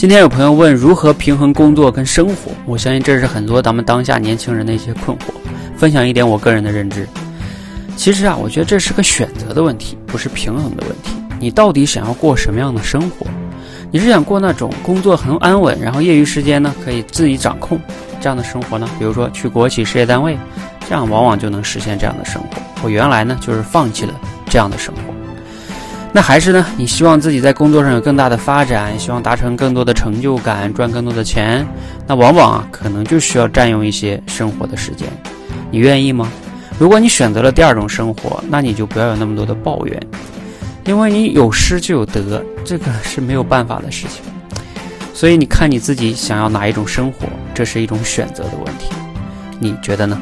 今天有朋友问如何平衡工作跟生活，我相信这是很多咱们当下年轻人的一些困惑。分享一点我个人的认知，其实啊，我觉得这是个选择的问题，不是平衡的问题。你到底想要过什么样的生活？你是想过那种工作很安稳，然后业余时间呢可以自己掌控这样的生活呢？比如说去国企事业单位，这样往往就能实现这样的生活。我原来呢就是放弃了这样的生活。那还是呢？你希望自己在工作上有更大的发展，希望达成更多的成就感，赚更多的钱，那往往啊可能就需要占用一些生活的时间。你愿意吗？如果你选择了第二种生活，那你就不要有那么多的抱怨，因为你有失就有得，这个是没有办法的事情。所以你看你自己想要哪一种生活，这是一种选择的问题，你觉得呢？